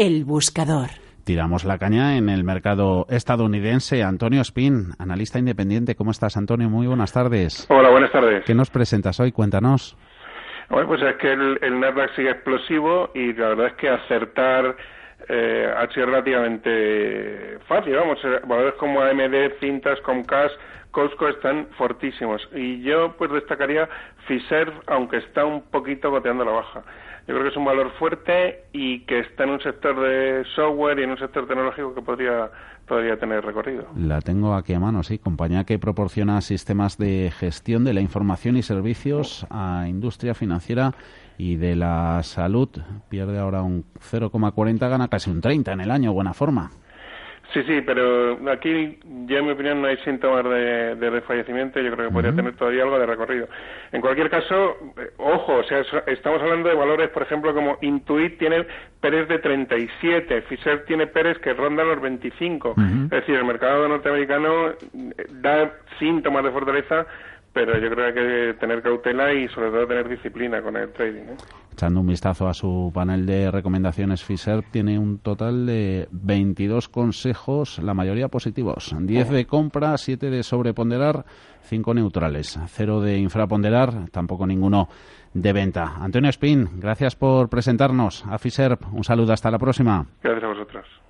El buscador. Tiramos la caña en el mercado estadounidense. Antonio Spin, analista independiente. ¿Cómo estás, Antonio? Muy buenas tardes. Hola, buenas tardes. ¿Qué nos presentas hoy? Cuéntanos. Bueno, pues es que el, el Nasdaq sigue explosivo y la verdad es que acertar eh, ha sido relativamente fácil. Vamos, eh, valores como AMD, Cintas, Comcast, Costco están fortísimos. Y yo pues destacaría Fiserv, aunque está un poquito goteando la baja. Yo creo que es un valor fuerte y que está en un sector de software y en un sector tecnológico que podría, podría tener recorrido. La tengo aquí a mano, sí. Compañía que proporciona sistemas de gestión de la información y servicios a industria financiera y de la salud. Pierde ahora un 0,40, gana casi un 30 en el año. Buena forma. Sí, sí, pero aquí, ya en mi opinión, no hay síntomas de, de desfallecimiento. Yo creo que podría tener todavía algo de recorrido. En cualquier caso, eh, ojo, o sea, es- estamos hablando de valores, por ejemplo, como Intuit tiene Pérez de 37, Fisher tiene Pérez que ronda los 25. Es decir, el mercado norteamericano eh, da síntomas de fortaleza, pero yo creo que hay que tener cautela y sobre todo tener disciplina con el trading. ¿eh? Echando un vistazo a su panel de recomendaciones, Fisher tiene un total de 22 consejos, la mayoría positivos. 10 de compra, 7 de sobreponderar, 5 neutrales. 0 de infraponderar, tampoco ninguno de venta. Antonio Spin, gracias por presentarnos a Fisher. Un saludo, hasta la próxima. Gracias a vosotros.